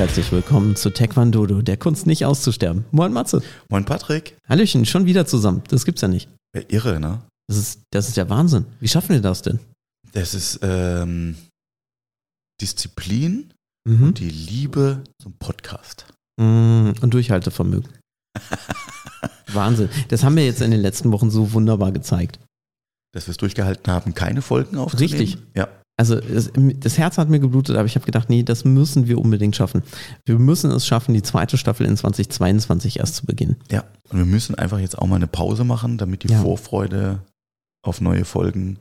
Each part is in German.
Herzlich willkommen zu Taekwondo, der Kunst nicht auszusterben. Moin Matze. Moin Patrick. Hallöchen, schon wieder zusammen. Das gibt's ja nicht. Ja, irre, ne? Das ist, das ist ja Wahnsinn. Wie schaffen wir das denn? Das ist ähm, Disziplin Mhm. und die Liebe zum Podcast. Mm, Und Durchhaltevermögen. Wahnsinn. Das haben wir jetzt in den letzten Wochen so wunderbar gezeigt. Dass wir es durchgehalten haben, keine Folgen aufzunehmen. Richtig. Ja. Also es, das Herz hat mir geblutet, aber ich habe gedacht, nee, das müssen wir unbedingt schaffen. Wir müssen es schaffen, die zweite Staffel in 2022 erst zu beginnen. Ja. Und wir müssen einfach jetzt auch mal eine Pause machen, damit die Ja. Vorfreude auf neue Folgen.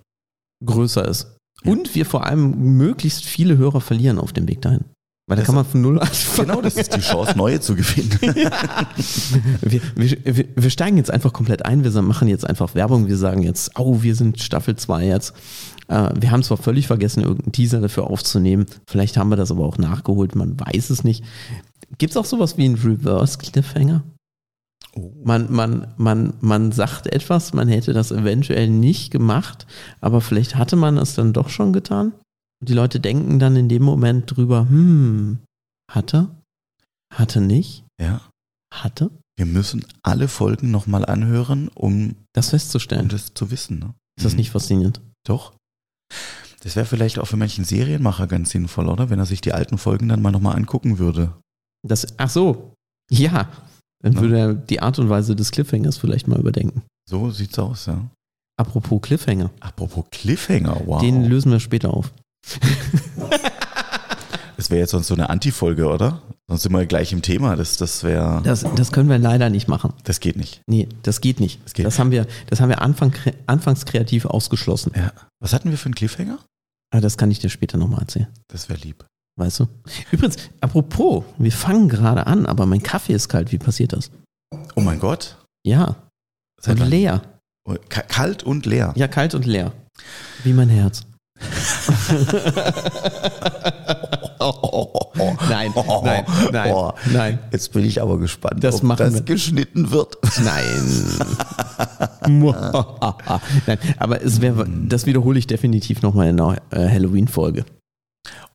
größer ist. Ja. Und wir vor allem möglichst viele Hörer verlieren auf dem Weg dahin. Weil da Das- kann man von null anfangen. Genau, das ist die Chance, neue zu gewinnen. Wir, wir, wir, wir steigen jetzt einfach komplett ein. Wir machen jetzt einfach Werbung. Wir sagen jetzt, oh, wir sind Staffel 2 jetzt. Äh, wir haben zwar völlig vergessen, irgendeinen Teaser dafür aufzunehmen. Vielleicht haben wir das aber auch nachgeholt. Man weiß es nicht. Gibt es auch sowas wie einen Reverse-Cliffhanger? Oh. Man, man, man, man sagt etwas, man hätte das eventuell nicht gemacht, aber vielleicht hatte man es dann doch schon getan. Und die Leute denken dann in dem Moment drüber, hm, hatte? Hatte nicht? Ja. Hatte? Wir müssen alle Folgen nochmal anhören, um, Das um festzustellen. das zu wissen. Ne? Ist das Mhm. nicht faszinierend? Doch. Das wäre vielleicht auch für manchen Serienmacher ganz sinnvoll, oder? Wenn er sich die alten Folgen dann mal nochmal angucken würde. Das, ach so, ja. Dann Ja. würde er die Art und Weise des Cliffhangers vielleicht mal überdenken. So sieht's aus, ja. Apropos Cliffhanger, Apropos Cliffhanger, wow. den lösen wir später auf. das wäre jetzt sonst so eine Anti-Folge, oder? Sonst sind wir gleich im Thema. Das, das wäre. Das, das können wir leider nicht machen. Das geht nicht. Nee, das geht nicht. Das geht. Das haben wir, das haben wir Anfang, anfangs kreativ ausgeschlossen. Ja. Was hatten wir für einen Cliffhanger? Aber das kann ich dir später nochmal erzählen. Das wäre lieb. Weißt du? Übrigens, apropos, wir fangen gerade an, aber mein Kaffee ist kalt. Wie passiert das? Oh mein Gott. Ja. Seit Und leer. Oh, ka- Kalt und leer. Ja, kalt und leer. Wie mein Herz. Nein, nein, nein, Oh. nein, Jetzt bin ich aber gespannt, Das ob das wir. geschnitten wird. nein. nein, aber es wäre, das wiederhole ich definitiv nochmal in einer äh, Halloween-Folge.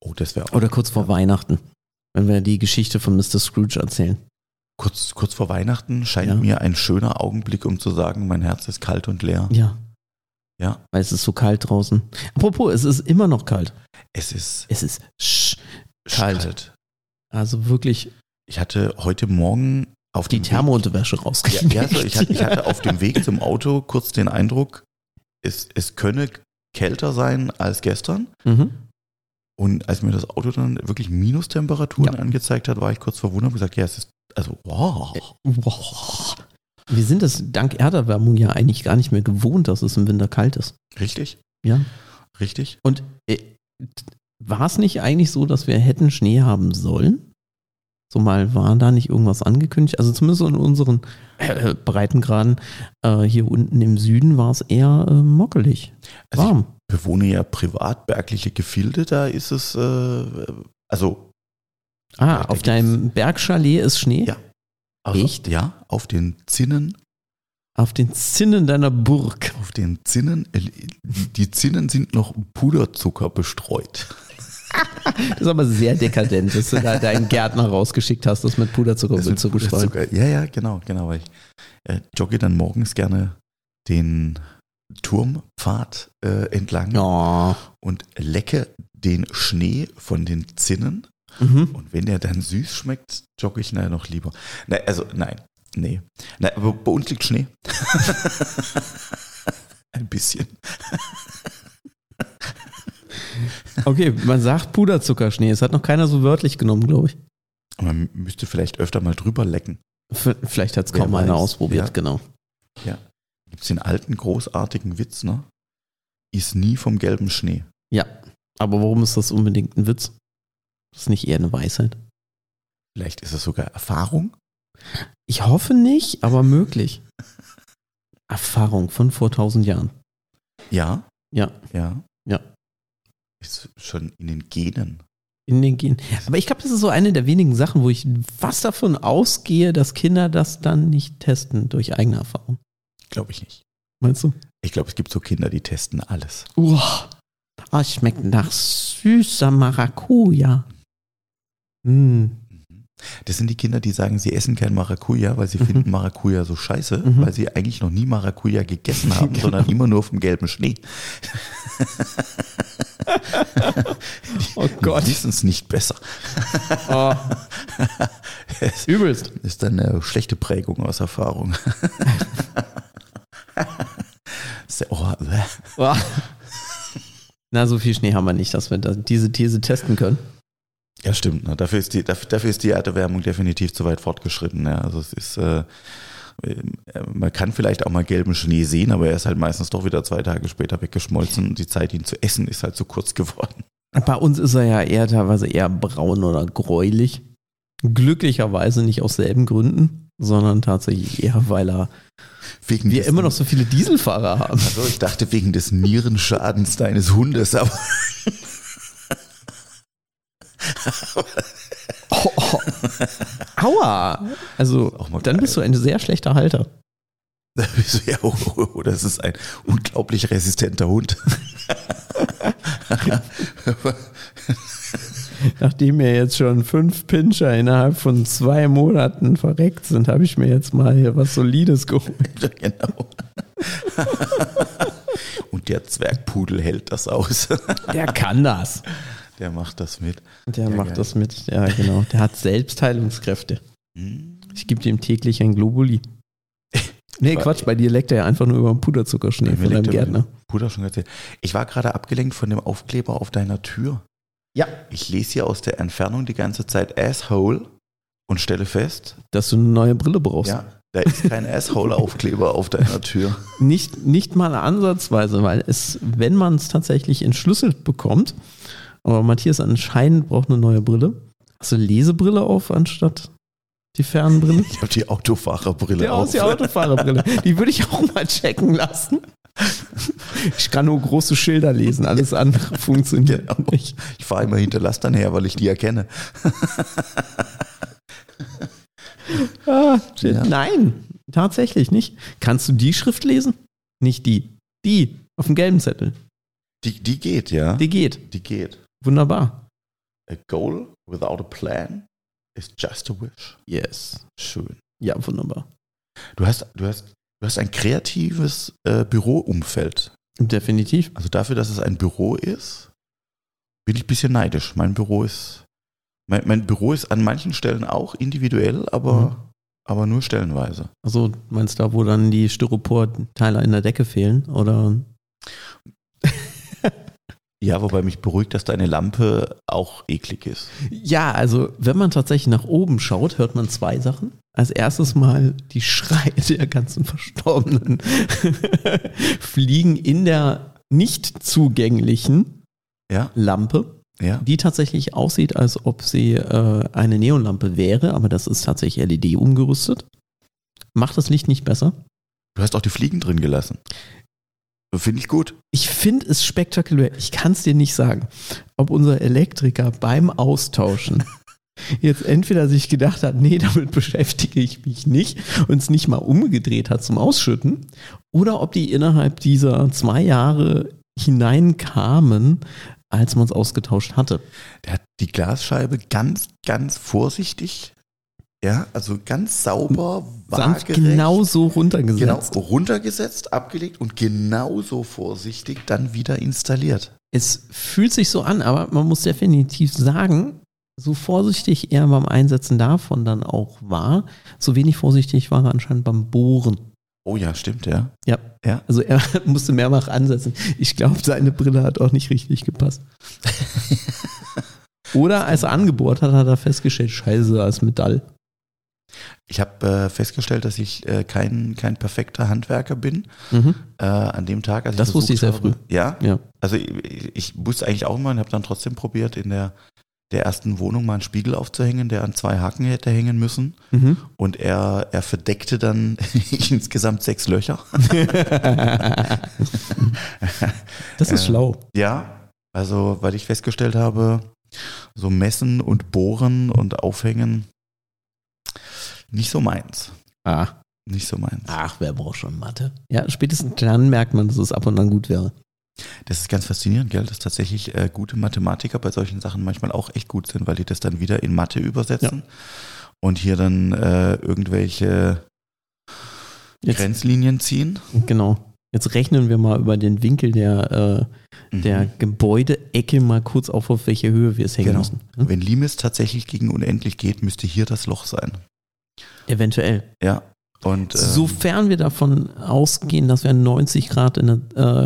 Oh, das wäre Oder kurz vor Weihnachten, wenn wir die Geschichte von Mr. Scrooge erzählen. kurz, kurz vor Weihnachten scheint Ja. mir ein schöner Augenblick, um zu sagen, mein Herz ist kalt und leer. Ja, Ja. weil es ist so kalt draußen. Apropos, es ist immer noch kalt. Es ist Es ist sch kalt. kalt. Also wirklich Ich hatte heute Morgen auf die Thermounterwäsche rausgekriegt. ja so, ich, hatte, ich hatte auf dem Weg zum Auto kurz den Eindruck, es, es könne kälter sein als gestern. Mhm. Und als mir das Auto dann wirklich Minustemperaturen Ja. angezeigt hat, war ich kurz verwundert und gesagt, ja, es ist, also, wow. Boah. Wir sind es dank Erderwärmung ja eigentlich gar nicht mehr gewohnt, dass es im Winter kalt ist. Richtig? Ja. Richtig? Und äh, war es nicht eigentlich so, dass wir hätten Schnee haben sollen? So mal war da nicht irgendwas angekündigt? Also zumindest in unseren äh, Breitengraden äh, hier unten im Süden war es eher äh, mockelig. Also Warm. ich bewohne ja privat bergliche Gefilde, da ist es, äh, also, ah, auf deinem Bergchalet ist Schnee? Ja. Auf, Echt? Ja, auf den Zinnen, Auf den Zinnen deiner Burg. auf den Zinnen, äh, die Zinnen sind noch Puderzucker bestreut. Das ist aber sehr dekadent, dass du da deinen Gärtner rausgeschickt hast, das mit Puderzucker Das mit zu bestreuen. Ja, ja, genau, genau. Weil ich äh, jogge dann morgens gerne den Turmpfad äh, entlang Ja. und lecke den Schnee von den Zinnen. Mhm. Und wenn der dann süß schmeckt, jogge ich nachher noch lieber. Nein, also nein, nee. Nein, aber bei uns liegt Schnee. Ein bisschen. Okay, man sagt Puderzuckerschnee. Es hat noch keiner so wörtlich genommen, glaube ich. Man müsste vielleicht öfter mal drüber lecken. Vielleicht hat es kaum einer ausprobiert, Ja. genau. Gibt es den alten großartigen Witz, ne? Ist nie vom gelben Schnee. Ja, aber warum ist das unbedingt ein Witz? Das ist nicht eher eine Weisheit. Vielleicht ist es sogar Erfahrung. Ich hoffe nicht, aber möglich. Erfahrung von vor tausend Jahren. Ja, Ja, ja. Ja. Ist schon in den Genen. in den Genen. Aber ich glaube, das ist so eine der wenigen Sachen, wo ich fast davon ausgehe, dass Kinder das dann nicht testen durch eigene Erfahrung. Glaube ich nicht. Meinst du? Ich glaube, es gibt so Kinder, die testen alles. Uah. Ah, es schmeckt nach süßer Maracuja. Hm. Das sind die Kinder, die sagen, sie essen kein Maracuja, weil sie Mhm. finden Maracuja so scheiße, Mhm. weil sie eigentlich noch nie Maracuja gegessen haben, Genau. sondern immer nur vom gelben Schnee. Oh Gott. Die wissen es nicht besser. Oh. Übelst. Ist dann eine schlechte Prägung aus Erfahrung. Oh. Oh. Na, so viel Schnee haben wir nicht, dass wir diese These testen können. Ja, stimmt. Ne? Dafür, ist die, dafür, dafür ist die Erderwärmung definitiv zu weit fortgeschritten. Ja. Also es ist, äh, äh, man kann vielleicht auch mal gelben Schnee sehen, aber er ist halt meistens doch wieder zwei Tage später weggeschmolzen und die Zeit, ihn zu essen, ist halt zu kurz geworden. Bei uns ist er ja eher teilweise eher braun oder gräulich. Glücklicherweise nicht aus selben Gründen, sondern tatsächlich eher, weil er Wegen wir immer noch so viele Dieselfahrer haben. Also ich dachte wegen des Nierenschadens deines Hundes, aber Oh, oh. Aua! Also, dann bist du ein sehr schlechter Halter. ja, oh, oh, oh, das ist ein unglaublich resistenter Hund. Nachdem mir jetzt schon fünf Pinscher innerhalb von zwei Monaten verreckt sind, habe ich mir jetzt mal hier was Solides geholt. genau. Und der Zwergpudel hält das aus. Der kann das. Der macht das mit. Der Ja, macht geil. das mit. Ja, genau. Der hat Selbstheilungskräfte. Hm. Ich gebe dem täglich ein Globuli. Nee, Quatsch, bei dir leckt er ja einfach nur über den Puderzuckerschnee von deinem der Gärtner. Schon erzählt. Ich war gerade abgelenkt von dem Aufkleber auf deiner Tür. Ja. Ich lese hier aus der Entfernung die ganze Zeit Asshole und stelle fest, Dass du eine neue Brille brauchst. ja, da ist kein Asshole-Aufkleber auf deiner Tür. Nicht, nicht mal ansatzweise, weil es, wenn man es tatsächlich entschlüsselt bekommt, aber Matthias anscheinend braucht eine neue Brille. Hast du Lesebrille auf anstatt die Fernbrille? Ich habe die Autofahrerbrille Ja, auf. aus die Autofahrerbrille. Die würde ich auch mal checken lassen. Ich kann nur große Schilder lesen, alles andere funktioniert Genau. nicht. Ich fahre immer hinter Lastern her, weil ich die erkenne. Ah. Ja. Nein, tatsächlich nicht. Kannst du die Schrift lesen? Nicht die. Die, auf dem gelben Zettel. Die, die geht, ja. Die geht. Die geht. Wunderbar. A goal without a plan is just a wish. Yes. Schön. Ja, wunderbar. Du hast, du hast, du hast ein kreatives äh, Büroumfeld. Definitiv. Also dafür, dass es ein Büro ist, bin ich ein bisschen neidisch. Mein Büro ist, mein, mein Büro ist an manchen Stellen auch individuell, aber, Mhm. aber nur stellenweise. Also meinst du da, wo dann die Styropor-Teile in der Decke fehlen? Oder? Ja, wobei mich beruhigt, dass deine Lampe auch eklig ist. Ja, also wenn man tatsächlich nach oben schaut, hört man zwei Sachen. Als erstes mal die Schreie der ganzen Verstorbenen fliegen in der nicht zugänglichen Ja, Lampe, ja. die tatsächlich aussieht, als ob sie äh, eine Neonlampe wäre, aber das ist tatsächlich LED umgerüstet. Macht das Licht nicht besser? Du hast auch die Fliegen drin gelassen. Finde ich gut. Ich finde es spektakulär. Ich kann es dir nicht sagen, ob unser Elektriker beim Austauschen jetzt entweder sich gedacht hat, nee, damit beschäftige ich mich nicht und es nicht mal umgedreht hat zum Ausschütten, oder ob die innerhalb dieser zwei Jahre hineinkamen, als man es ausgetauscht hatte. Der hat die Glasscheibe ganz, ganz vorsichtig, ja, also ganz sauber, Sanft waagerecht, genau so genau, runtergesetzt. runtergesetzt, abgelegt und genauso vorsichtig dann wieder installiert. Es fühlt sich so an, aber man muss definitiv sagen, so vorsichtig er beim Einsetzen davon dann auch war, so wenig vorsichtig war er anscheinend beim Bohren. Oh ja, stimmt, ja. Ja. Ja. Also er musste mehrfach ansetzen. Ich glaube, seine Brille hat auch nicht richtig gepasst. Oder als er angebohrt hat, hat er festgestellt, scheiße, als Metall. Ich habe äh, festgestellt, dass ich äh, kein, kein perfekter Handwerker bin Mhm. äh, an dem Tag. Als Das ich wusste ich sehr habe- Ja, Ja. also ich, ich wusste eigentlich auch immer und habe dann trotzdem probiert, in der, der ersten Wohnung mal einen Spiegel aufzuhängen, der an zwei Haken hätte hängen müssen. Mhm. Und er, er verdeckte dann insgesamt sechs Löcher. Das ist Äh, schlau. Ja, also weil ich festgestellt habe, so messen und bohren und aufhängen, nicht so meins. Ah. Nicht so meins. Ach, wer braucht schon Mathe? Ja, spätestens dann merkt man, dass es ab und an gut wäre. Das ist ganz faszinierend, gell, dass tatsächlich äh, gute Mathematiker bei solchen Sachen manchmal auch echt gut sind, weil die das dann wieder in Mathe übersetzen und hier dann äh, irgendwelche Jetzt, Grenzlinien ziehen. genau. Jetzt rechnen wir mal über den Winkel der, äh, der Mhm. Gebäudeecke mal kurz auf, auf welche Höhe wir es hängen Genau. müssen. Hm? Wenn Limes tatsächlich gegen unendlich geht, müsste hier das Loch sein. Eventuell. Ja. Und ähm, Sofern wir davon ausgehen, dass wir einen 90 Grad in der,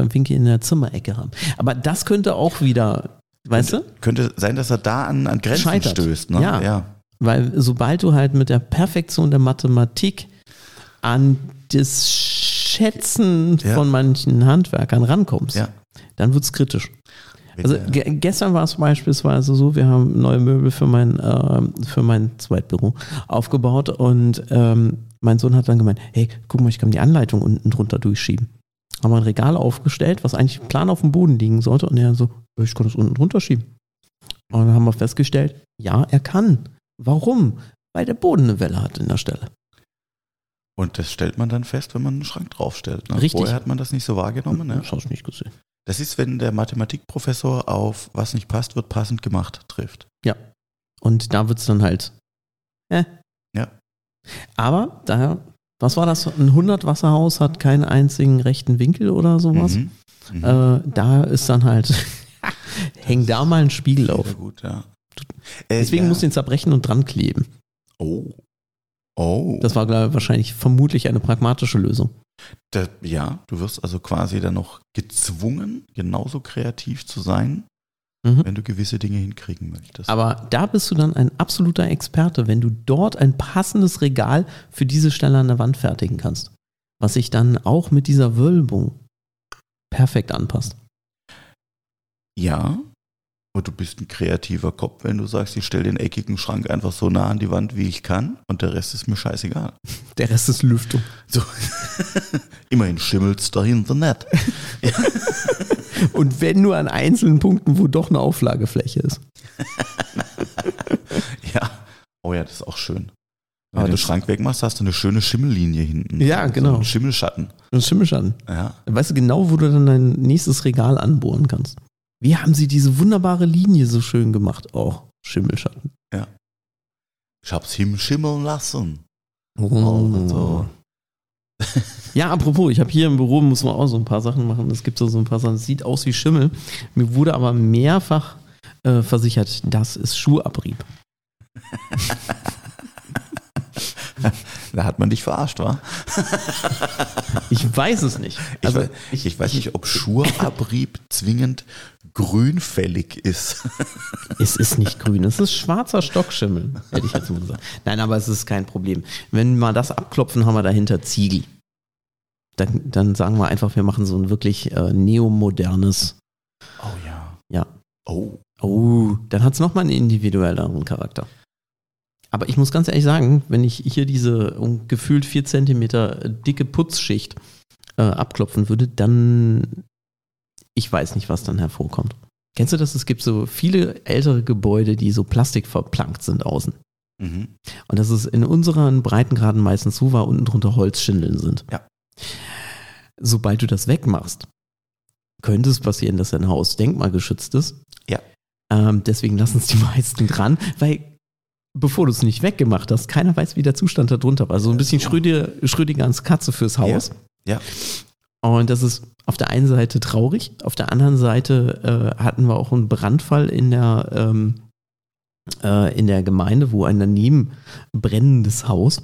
äh, Winkel in der Zimmerecke haben. Aber das könnte auch wieder, weißt du? könnte sein, dass er da an, an Grenzen Scheitert. stößt. Ne? Ja. ja. Weil sobald du halt mit der Perfektion der Mathematik an das Schätzen Ja. von manchen Handwerkern rankommst, Ja. dann wird's kritisch. Wenn Also ge gestern war es beispielsweise so, wir haben neue Möbel für mein, ähm, für mein Zweitbüro aufgebaut und ähm, mein Sohn hat dann gemeint, hey, guck mal, ich kann die Anleitung unten drunter durchschieben. Haben wir ein Regal aufgestellt, was eigentlich plan auf dem Boden liegen sollte und er so, ich kann das unten drunter schieben. Und dann haben wir festgestellt, ja, er kann. Warum? Weil der Boden eine Welle hat in der Stelle. Und das stellt man dann fest, wenn man einen Schrank draufstellt. Ne? Richtig. Vorher hat man das nicht so wahrgenommen. Ne? Das hast du nicht gesehen. Das ist, wenn der Mathematikprofessor auf was nicht passt, wird passend gemacht trifft. Und da wird's dann halt. Äh. Ja. Aber da, was war das? Ein 100 Wasserhaus hat keinen einzigen rechten Winkel oder sowas. Mhm. Mhm. Äh, da ist dann halt, häng da mal ein Spiegel auf. gut, ja. Äh, Deswegen ja. musst du ihn zerbrechen und dran kleben. Oh. Oh. Das war, glaube ich, wahrscheinlich vermutlich eine pragmatische Lösung. Da, ja, du wirst also quasi dann noch gezwungen, genauso kreativ zu sein, Mhm. wenn du gewisse Dinge hinkriegen möchtest. Aber da bist du dann ein absoluter Experte, wenn du dort ein passendes Regal für diese Stelle an der Wand fertigen kannst. Was sich dann auch mit dieser Wölbung perfekt anpasst. ja, aber du bist ein kreativer Kopf, wenn du sagst, ich stelle den eckigen Schrank einfach so nah an die Wand, wie ich kann und der Rest ist mir scheißegal. Der Rest ist Lüftung. So. Immerhin schimmelt's dahinter nicht. Und wenn nur an einzelnen Punkten, wo doch eine Auflagefläche ist. Ja. Oh ja, das ist auch schön. Wenn du den Schrank wegmachst, hast du eine schöne Schimmellinie hinten. Ja, So genau. einen Schimmelschatten. Das Schimmelschatten. Ja. Dann weißt du genau, wo du dann dein nächstes Regal anbohren kannst. Wie haben sie diese wunderbare Linie so schön gemacht? Oh, Schimmelschatten. Ich hab's hinschimmeln lassen. Oh. so. Ja, apropos, ich habe hier im Büro, muss man auch so ein paar Sachen machen. Es gibt so, so ein paar Sachen, es sieht aus wie Schimmel. Mir wurde aber mehrfach äh, versichert, das ist Schuhabrieb. Da hat man dich verarscht, wa? Ich weiß es nicht. Also, ich, weiß, ich, weiß nicht, ob Schurabrieb zwingend grünfällig ist. Es ist nicht grün, es ist schwarzer Stockschimmel, hätte ich jetzt mal gesagt. Nein, aber es ist kein Problem. Wenn wir mal das abklopfen, haben wir dahinter Ziegel. Dann, dann sagen wir einfach, wir machen so ein wirklich äh, neomodernes. Oh ja. Ja. Oh. Oh, dann hat es nochmal einen individuelleren Charakter. Aber ich muss ganz ehrlich sagen, wenn ich hier diese um, gefühlt 4 Zentimeter dicke Putzschicht äh, abklopfen würde, dann ich weiß nicht, was dann hervorkommt. Kennst du das? Es gibt so viele ältere Gebäude, die so plastikverplankt sind außen. Mhm. Und dass es in unseren Breitengraden meistens so war, unten drunter Holzschindeln sind. Ja. Sobald du das wegmachst, könnte es passieren, dass dein Haus denkmalgeschützt ist. Ja. Ähm, deswegen lassen es die meisten dran, weil bevor du es nicht weggemacht hast, keiner weiß, wie der Zustand da drunter war. So ein bisschen Schrödinger, Schrödingers Katze fürs Haus. Ja. Und das ist auf der einen Seite traurig, auf der anderen Seite äh, hatten wir auch einen Brandfall in der, ähm, äh, in der Gemeinde, wo ein daneben brennendes Haus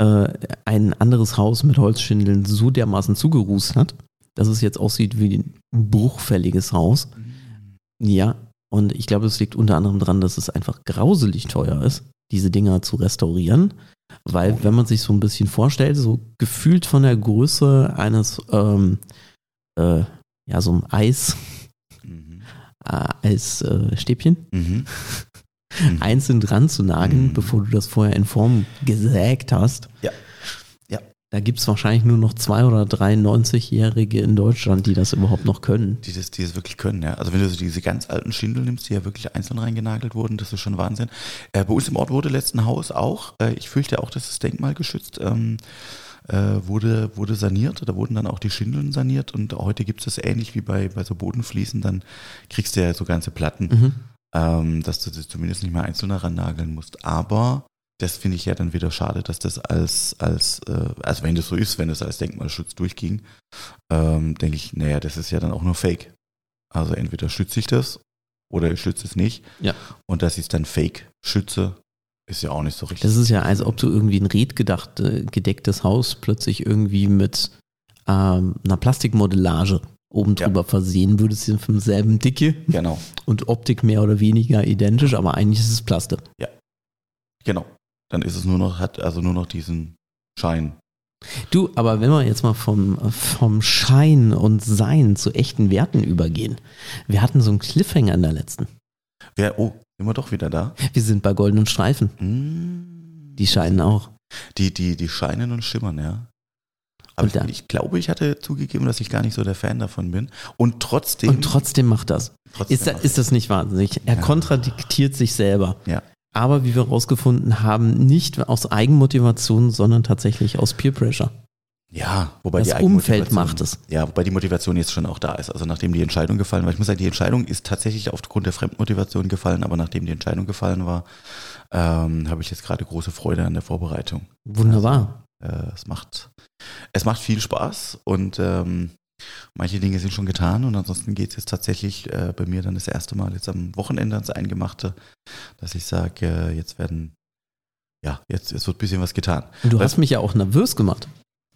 äh, ein anderes Haus mit Holzschindeln so dermaßen zugerußt hat, dass es jetzt aussieht wie ein bruchfälliges Haus. Ja, und ich glaube, es liegt unter anderem daran, dass es einfach grauselig teuer ist, diese Dinger zu restaurieren. Weil, wenn man sich so ein bisschen vorstellt, so gefühlt von der Größe eines, ähm, äh, ja, so ein Eis, Mhm. äh, Eisstäbchen, Mhm. einzeln dran zu nageln, Mhm. bevor du das vorher in Form gesägt hast. Ja. Da gibt es wahrscheinlich nur noch zwei oder drei 90-Jährige in Deutschland, die das überhaupt noch können. Die das, die das wirklich können, ja. Also wenn du so diese ganz alten Schindel nimmst, die ja wirklich einzeln reingenagelt wurden, das ist schon Wahnsinn. Äh, bei uns im Ort wurde letzten Haus auch, äh, ich fürchte auch, das ist denkmalgeschützt, ähm, äh, wurde, wurde saniert. Da wurden dann auch die Schindeln saniert und heute gibt es das ähnlich wie bei, bei so Bodenfliesen. Dann kriegst du ja so ganze Platten, Mhm. ähm, dass du das zumindest nicht mehr einzeln daran nageln musst. Aber das finde ich ja dann wieder schade, dass das als, als, äh, also wenn das so ist, wenn es als Denkmalschutz durchging, ähm, denke ich, naja, das ist ja dann auch nur Fake. Also entweder schütze ich das oder ich schütze es nicht. Ja. Und dass ich es dann Fake schütze, ist ja auch nicht so richtig. Das ist ja, als ob du irgendwie ein redgedacht, äh, gedecktes Haus plötzlich irgendwie mit ähm, einer Plastikmodellage oben Ja. drüber versehen würdest, sind vom selben Dicke genau, und Optik mehr oder weniger identisch, aber eigentlich ist es Plaste. genau. Dann ist es nur noch, hat also nur noch diesen Schein. Du, aber wenn wir jetzt mal vom, vom Schein und Sein zu echten Werten übergehen. Wir hatten so einen Cliffhanger in der letzten. Wer, oh, sind wir doch wieder da? Wir sind bei goldenen Streifen. Hm. Die scheinen auch. Die, die, die scheinen und schimmern, ja. Aber ich, ich glaube, ich hatte zugegeben, dass ich gar nicht so der Fan davon bin. Und trotzdem. Und trotzdem macht das. trotzdem Ist, da, ist das nicht wahnsinnig? Er Ja. kontradiktiert sich selber. Ja. Aber wie wir herausgefunden haben, nicht aus Eigenmotivation, sondern tatsächlich aus Peer Pressure. ja, wobei Das die Umfeld macht es. Ja, wobei die Motivation jetzt schon auch da ist. Also nachdem die Entscheidung gefallen war. Ich muss sagen, die Entscheidung ist tatsächlich aufgrund der Fremdmotivation gefallen, aber nachdem die Entscheidung gefallen war, ähm, habe ich jetzt gerade große Freude an der Vorbereitung. Wunderbar. Äh, es macht, es macht viel Spaß und ähm, manche Dinge sind schon getan und ansonsten geht es jetzt tatsächlich äh, bei mir dann das erste Mal jetzt am Wochenende ans Eingemachte, dass ich sage, äh, jetzt werden, ja, jetzt, jetzt wird ein bisschen was getan. Und du Weil- hast mich ja auch nervös gemacht.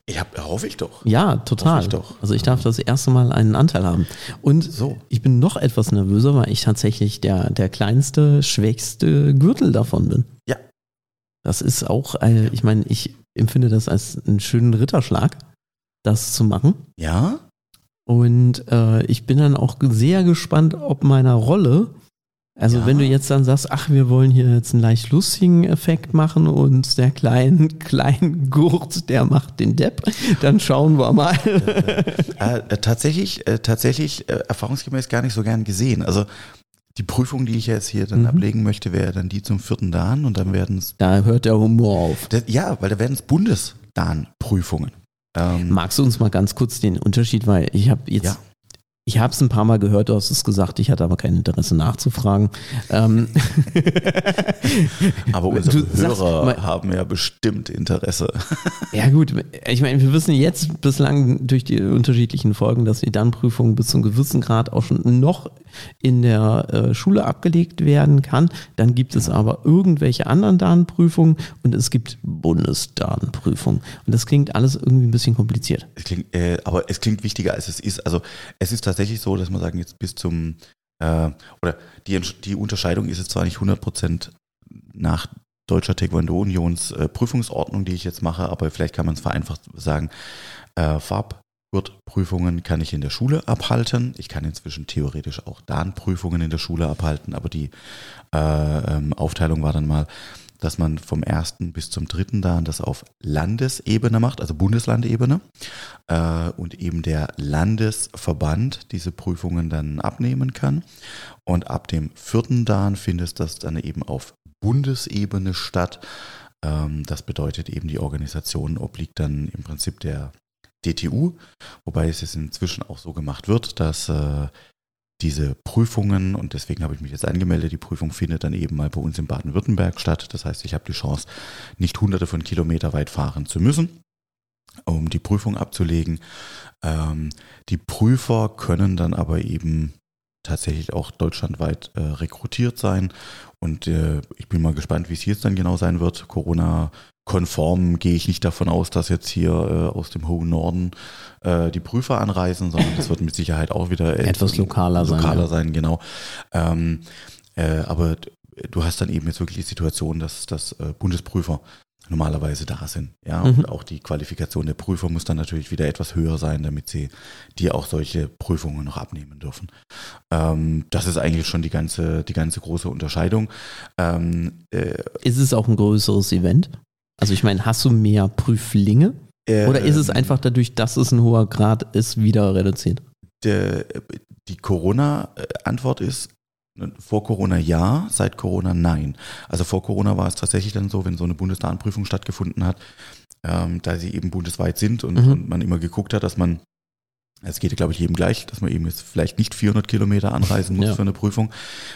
Ich hab, hoffe ich doch. Ja, total. Hoffe ich doch. Also ich darf das erste Mal einen Anteil haben. Und So. ich bin noch etwas nervöser, weil ich tatsächlich der, der kleinste, schwächste Gürtel davon bin. Ja. Das ist auch, äh, ich meine, ich empfinde das als einen schönen Ritterschlag, das zu machen. Ja? Und äh, ich bin dann auch sehr gespannt, ob meiner Rolle, also Ja. wenn du jetzt dann sagst, ach, wir wollen hier jetzt einen leicht lustigen Effekt machen und der kleine, kleine Gurt, der macht den Depp, dann schauen wir mal. Äh, äh, tatsächlich, äh, tatsächlich äh, erfahrungsgemäß gar nicht so gern gesehen. Also die Prüfung, die ich jetzt hier dann Mhm. ablegen möchte, wäre dann die zum vierten Dan und dann werden es, Da hört der Humor auf. das- ja, weil da werden es Bundesdan-Prüfungen. Ähm, Magst du uns mal ganz kurz den Unterschied, weil ich habe jetzt, Ja. Ich habe es ein paar Mal gehört, du hast es gesagt, ich hatte aber kein Interesse nachzufragen. Ähm, aber unsere Du sagst Hörer mal- haben ja bestimmt Interesse. ja gut, ich meine, wir wissen jetzt bislang durch die unterschiedlichen Folgen, dass die Dann-Prüfung bis zum gewissen Grad auch schon noch in der äh, Schule abgelegt werden kann. Dann gibt es aber irgendwelche anderen Dan-Prüfungen und es gibt Bundesdan-Prüfungen. Und das klingt alles irgendwie ein bisschen kompliziert. Es klingt, äh, aber es klingt wichtiger, als es ist. Also es ist tatsächlich so, dass man sagen, jetzt bis zum, äh, oder die, die Unterscheidung ist jetzt zwar nicht 100% nach Deutscher Taekwondo-Unions äh, Prüfungsordnung, die ich jetzt mache, aber vielleicht kann man es vereinfacht sagen, äh, Farbgurtprüfungen kann ich in der Schule abhalten. Ich kann inzwischen theoretisch auch Dan-Prüfungen in der Schule abhalten, aber die äh, ähm, Aufteilung war dann mal, dass man vom ersten bis zum dritten Dan das auf Landesebene macht, also Bundeslandebene, äh, und eben der Landesverband diese Prüfungen dann abnehmen kann. Und ab dem vierten Dan findet das dann eben auf Bundesebene statt. Ähm, das bedeutet eben, die Organisation obliegt dann im Prinzip der DTU, wobei es jetzt inzwischen auch so gemacht wird, dass äh, diese Prüfungen, und deswegen habe ich mich jetzt angemeldet, die Prüfung findet dann eben mal bei uns in Baden-Württemberg statt. Das heißt, ich habe die Chance, nicht hunderte von Kilometer weit fahren zu müssen, um die Prüfung abzulegen. Ähm, die Prüfer können dann aber eben tatsächlich auch deutschlandweit äh, rekrutiert sein. Und äh, ich bin mal gespannt, wie es jetzt dann genau sein wird. Corona-konform gehe ich nicht davon aus, dass jetzt hier äh, aus dem hohen Norden äh, die Prüfer anreisen, sondern das wird mit Sicherheit auch wieder Etwas lokaler sein, Lokaler ja. sein, genau. Ähm, äh, aber du hast dann eben jetzt wirklich die Situation, dass, dass äh, Bundesprüfer normalerweise da sind. Ja, Mhm. und auch die Qualifikation der Prüfer muss dann natürlich wieder etwas höher sein, damit sie dir auch solche Prüfungen noch abnehmen dürfen. Ähm, das ist eigentlich schon die ganze, die ganze große Unterscheidung. Ähm, äh, Ist es auch ein größeres Event? Also ich meine, hast du mehr Prüflinge? äh, Oder ist es einfach dadurch, dass es ein hoher Grad ist, wieder reduziert? der, die Corona-Antwort ist, vor Corona ja, seit Corona nein. Also vor Corona war es tatsächlich dann so, wenn so eine Bundesdatenprüfung stattgefunden hat, ähm, da sie eben bundesweit sind und, Mhm. und man immer geguckt hat, dass man, es geht, glaube ich, jedem gleich, dass man eben jetzt vielleicht nicht 400 Kilometer anreisen muss Ja. für eine Prüfung.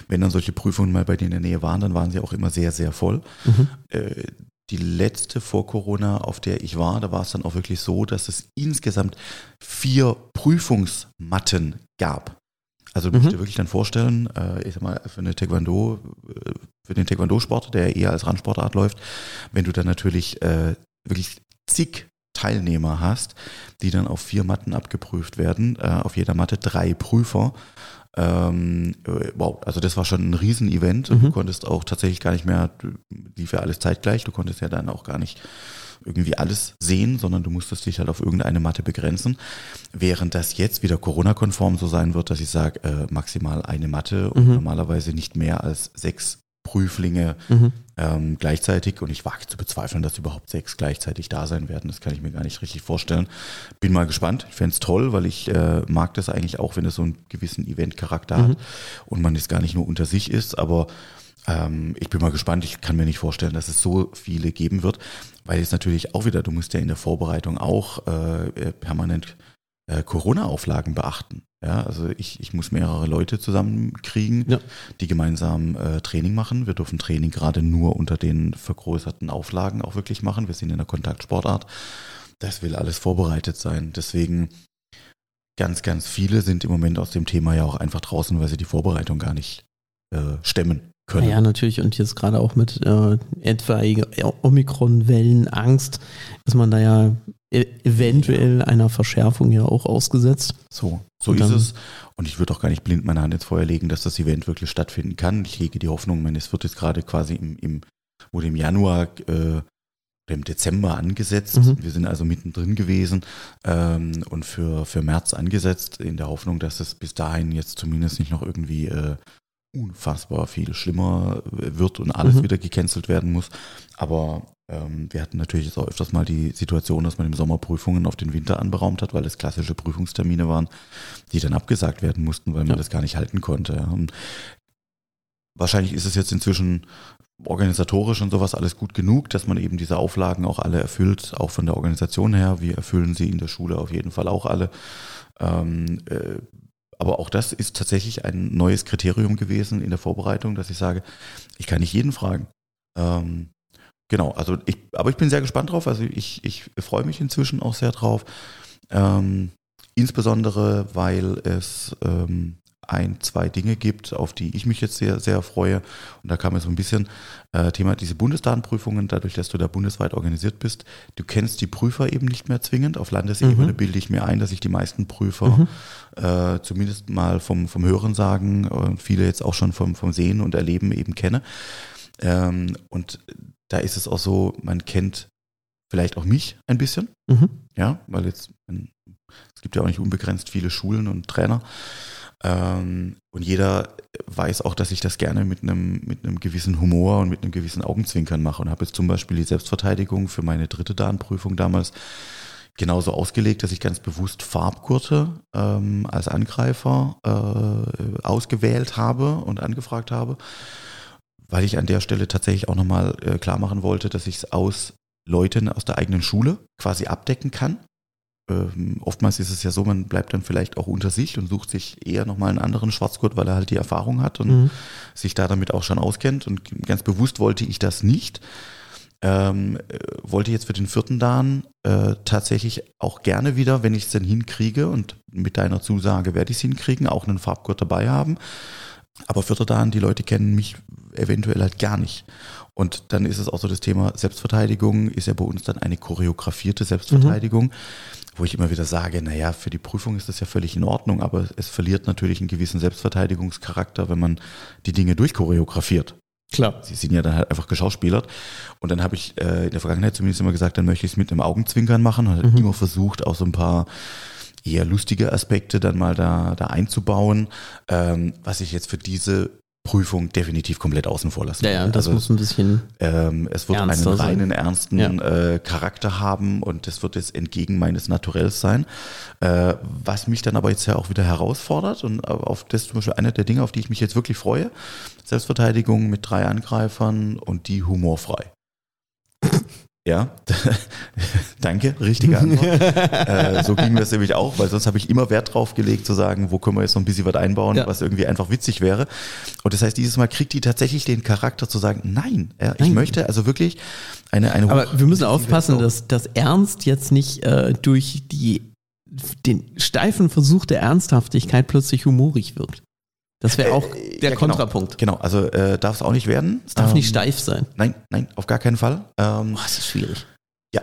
Wenn dann solche Prüfungen mal bei denen in der Nähe waren, dann waren sie auch immer sehr, sehr voll. Mhm. Äh, die letzte vor Corona, auf der ich war, da war es dann auch wirklich so, dass es insgesamt vier Prüfungsmatten gab. Also du musst Mhm. dir wirklich dann vorstellen, äh, ich sag mal, für eine Taekwondo, äh, für den Taekwondo-Sport, der eher als Randsportart läuft, wenn du dann natürlich äh, wirklich zig Teilnehmer hast, die dann auf vier Matten abgeprüft werden, äh, auf jeder Matte drei Prüfer. Ähm, äh, wow, also das war schon ein Riesenevent. Mhm. Du konntest auch tatsächlich gar nicht mehr, lief ja alles zeitgleich, du konntest ja dann auch gar nicht irgendwie alles sehen, sondern du musstest dich halt auf irgendeine Matte begrenzen. Während das jetzt wieder Corona-konform so sein wird, dass ich sage, äh, maximal eine Matte und Mhm. normalerweise nicht mehr als sechs Prüflinge Mhm. ähm, gleichzeitig. Und ich wage zu bezweifeln, dass überhaupt sechs gleichzeitig da sein werden. Das kann ich mir gar nicht richtig vorstellen. Bin mal gespannt. Ich fänd's toll, weil ich äh, mag das eigentlich auch, wenn es so einen gewissen Event-Charakter Mhm. hat und man jetzt gar nicht nur unter sich ist. Aber ähm, ich bin mal gespannt. Ich kann mir nicht vorstellen, dass es so viele geben wird, weil es natürlich auch wieder, du musst ja in der Vorbereitung auch äh, äh, permanent äh, Corona-Auflagen beachten. Ja, also ich, ich muss mehrere Leute zusammenkriegen, Ja. die gemeinsam äh, Training machen. Wir dürfen Training gerade nur unter den vergrößerten Auflagen auch wirklich machen. Wir sind in der Kontaktsportart. Das will alles vorbereitet sein. Deswegen ganz, ganz viele sind im Moment aus dem Thema ja auch einfach draußen, weil sie die Vorbereitung gar nicht äh, stemmen können. Ja, natürlich. Und jetzt gerade auch mit äh, etwaiger Omikron-Wellen, Angst, ist man da ja e eventuell einer Verschärfung ja auch ausgesetzt. So, so ist es. Und ich würde auch gar nicht blind meine Hand ins Feuer legen, dass das Event wirklich stattfinden kann. Ich hege die Hoffnung, meine, es wird jetzt gerade quasi im, im wurde im Januar äh, oder im Dezember angesetzt. Mhm. Wir sind also mittendrin gewesen ähm, und für, für März angesetzt, in der Hoffnung, dass es bis dahin jetzt zumindest nicht noch irgendwie äh, unfassbar viel schlimmer wird und alles Mhm. wieder gecancelt werden muss. Aber ähm, wir hatten natürlich jetzt auch öfters mal die Situation, dass man im Sommer Prüfungen auf den Winter anberaumt hat, weil es klassische Prüfungstermine waren, die dann abgesagt werden mussten, weil man Ja. das gar nicht halten konnte. Und wahrscheinlich ist es jetzt inzwischen organisatorisch und sowas alles gut genug, dass man eben diese Auflagen auch alle erfüllt, auch von der Organisation her. Wir erfüllen sie in der Schule auf jeden Fall auch alle. Ähm, äh, aber auch das ist tatsächlich ein neues Kriterium gewesen in der Vorbereitung, dass ich sage, ich kann nicht jeden fragen. Ähm, genau, also ich, aber ich bin sehr gespannt drauf. Also ich, ich freue mich inzwischen auch sehr drauf. Ähm, insbesondere, weil es ähm, ein, zwei Dinge gibt, auf die ich mich jetzt sehr, sehr freue. Und da kam mir so ein bisschen äh, Thema diese Bundesdatenprüfungen, dadurch, dass du da bundesweit organisiert bist. Du kennst die Prüfer eben nicht mehr zwingend. Auf Landesebene Mhm. bilde ich mir ein, dass ich die meisten Prüfer Mhm. äh, zumindest mal vom, vom Hören sagen und viele jetzt auch schon vom, vom Sehen und Erleben eben kenne. Ähm, und da ist es auch so, man kennt vielleicht auch mich ein bisschen, Mhm. ja, weil jetzt, es gibt ja auch nicht unbegrenzt viele Schulen und Trainer. Ähm, und jeder weiß auch, dass ich das gerne mit einem, mit einem gewissen Humor und mit einem gewissen Augenzwinkern mache und habe jetzt zum Beispiel die Selbstverteidigung für meine dritte Darnprüfung damals genauso ausgelegt, dass ich ganz bewusst Farbgurte ähm, als Angreifer äh, ausgewählt habe und angefragt habe, weil ich an der Stelle tatsächlich auch nochmal äh, klar machen wollte, dass ich es aus Leuten aus der eigenen Schule quasi abdecken kann. Ähm, oftmals ist es ja so, man bleibt dann vielleicht auch unter sich und sucht sich eher nochmal einen anderen Schwarzgurt, weil er halt die Erfahrung hat und Mhm. sich da damit auch schon auskennt. Und ganz bewusst wollte ich das nicht. Ähm, äh, wollte jetzt für den vierten Dan äh, tatsächlich auch gerne wieder, wenn ich es denn hinkriege und mit deiner Zusage werde ich es hinkriegen, auch einen Farbgurt dabei haben. Aber vierter Dan, die Leute kennen mich eventuell halt gar nicht. Und dann ist es auch so das Thema Selbstverteidigung, ist ja bei uns dann eine choreografierte Selbstverteidigung, wo ich immer wieder sage, naja, für die Prüfung ist das ja völlig in Ordnung, aber es verliert natürlich einen gewissen Selbstverteidigungscharakter, wenn man die Dinge durchchoreografiert. Klar. Sie sind ja dann halt einfach geschauspielert. Und dann habe ich äh, in der Vergangenheit zumindest immer gesagt, dann möchte ich es mit einem Augenzwinkern machen und Mhm. immer versucht, auch so ein paar eher lustige Aspekte dann mal da, da einzubauen, ähm, was ich jetzt für diese Prüfung definitiv komplett außen vor lassen Ja, ja, das Also, muss ein bisschen. ähm, es wird einen sein. reinen, ernsten Ja. äh, Charakter haben und das wird jetzt entgegen meines Naturells sein. Äh, was mich dann aber jetzt ja auch wieder herausfordert und auf das zum Beispiel eine der Dinge, auf die ich mich jetzt wirklich freue. Selbstverteidigung mit drei Angreifern und die humorfrei. Ja, danke, richtige Antwort. äh, so ging das nämlich auch, weil sonst habe ich immer Wert drauf gelegt zu sagen, wo können wir jetzt noch ein bisschen was einbauen, ja. was irgendwie einfach witzig wäre. Und das heißt, dieses Mal kriegt die tatsächlich den Charakter zu sagen, nein, ja, ich nein. möchte also wirklich eine eine. Aber wir müssen aufpassen, dass das Ernst jetzt nicht äh, durch die den steifen Versuch der Ernsthaftigkeit plötzlich humorig wirkt. Das wäre auch äh, der ja, genau. Kontrapunkt. Genau, also äh, darf es auch nicht werden. Es darf ähm, nicht steif sein. Nein, nein, auf gar keinen Fall. Ähm, oh, das ist schwierig. Ja.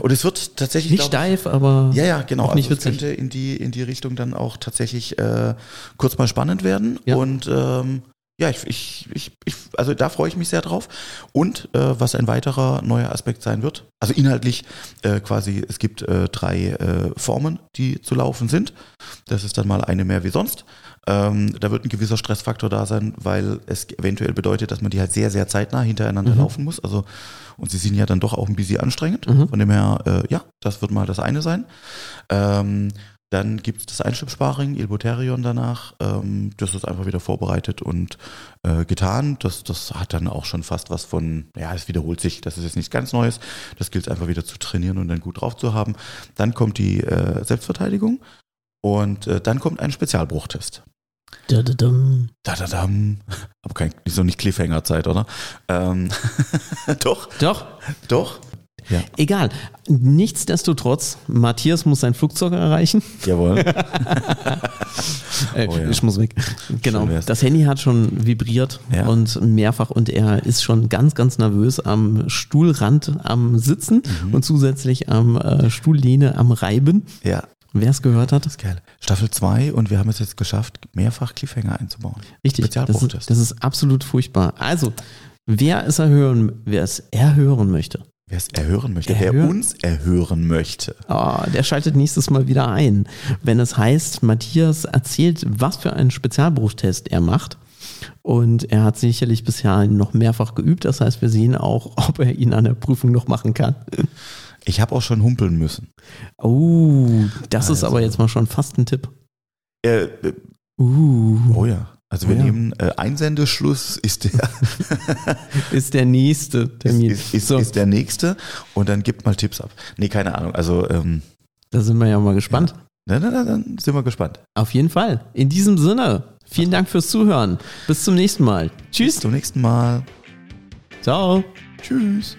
Und es wird tatsächlich. Nicht steif, aber. Ja, ja, genau. Auch nicht also es könnte in die, in die Richtung dann auch tatsächlich äh, kurz mal spannend werden. Ja. Und ähm, ja, ich, ich, ich, ich, also da freue ich mich sehr drauf. Und äh, was ein weiterer neuer Aspekt sein wird, also inhaltlich äh, quasi, es gibt äh, drei äh, Formen, die zu laufen sind. Das ist dann mal eine mehr wie sonst. Ähm, da wird ein gewisser Stressfaktor da sein, weil es eventuell bedeutet, dass man die halt sehr, sehr zeitnah hintereinander mhm. laufen muss. Also, und sie sind ja dann doch auch ein bisschen anstrengend. Mhm. Von dem her, äh, ja, das wird mal das eine sein. Ähm, dann gibt es das Einstimmsparing, Ilboterion danach. Ähm, das ist einfach wieder vorbereitet und äh, getan. Das, das hat dann auch schon fast was von, ja, es wiederholt sich. Das ist jetzt nichts ganz Neues. Das gilt einfach wieder zu trainieren und dann gut drauf zu haben. Dann kommt die äh, Selbstverteidigung und äh, dann kommt ein Spezialbruchtest. Da, da, dum. Da, da, dum. Aber kein, noch nicht Cliffhanger-Zeit, oder? Ähm, doch. Doch. Doch. Ja. Egal. Nichtsdestotrotz, Matthias muss sein Flugzeug erreichen. Jawohl. äh, oh ja. Ich muss weg. Genau. Das Handy hat schon vibriert ja. und mehrfach und er ist schon ganz, ganz nervös am Stuhlrand am Sitzen mhm. und zusätzlich am äh, Stuhllehne am Reiben. Ja. Wer es gehört hat. Das ist geil. Staffel 2 und wir haben es jetzt geschafft, mehrfach Cliffhanger einzubauen. Richtig. Das ist, das ist absolut furchtbar. Also, wer es erhören, wer es erhören möchte, Wer es erhören möchte, Erhör wer uns erhören möchte. Oh, der schaltet nächstes Mal wieder ein. Wenn es heißt, Matthias erzählt, was für einen Spezialberufstest er macht. Und er hat sicherlich bisher noch mehrfach geübt. Das heißt, wir sehen auch, ob er ihn an der Prüfung noch machen kann. Ich habe auch schon humpeln müssen. Oh, das also. ist aber jetzt mal schon fast ein Tipp. Äh, äh, uh. Oh ja. Also wir ja. nehmen äh, Einsendeschluss ist der ist der nächste Termin. Ist, ist, ist, so. ist, der nächste und dann gibt mal Tipps ab. Nee, keine Ahnung. Also ähm, da sind wir ja mal gespannt. Ja. Na, na, dann sind wir gespannt. Auf jeden Fall. In diesem Sinne, vielen Dank fürs Zuhören. Bis zum nächsten Mal. Tschüss. Bis zum nächsten Mal. Ciao. Tschüss.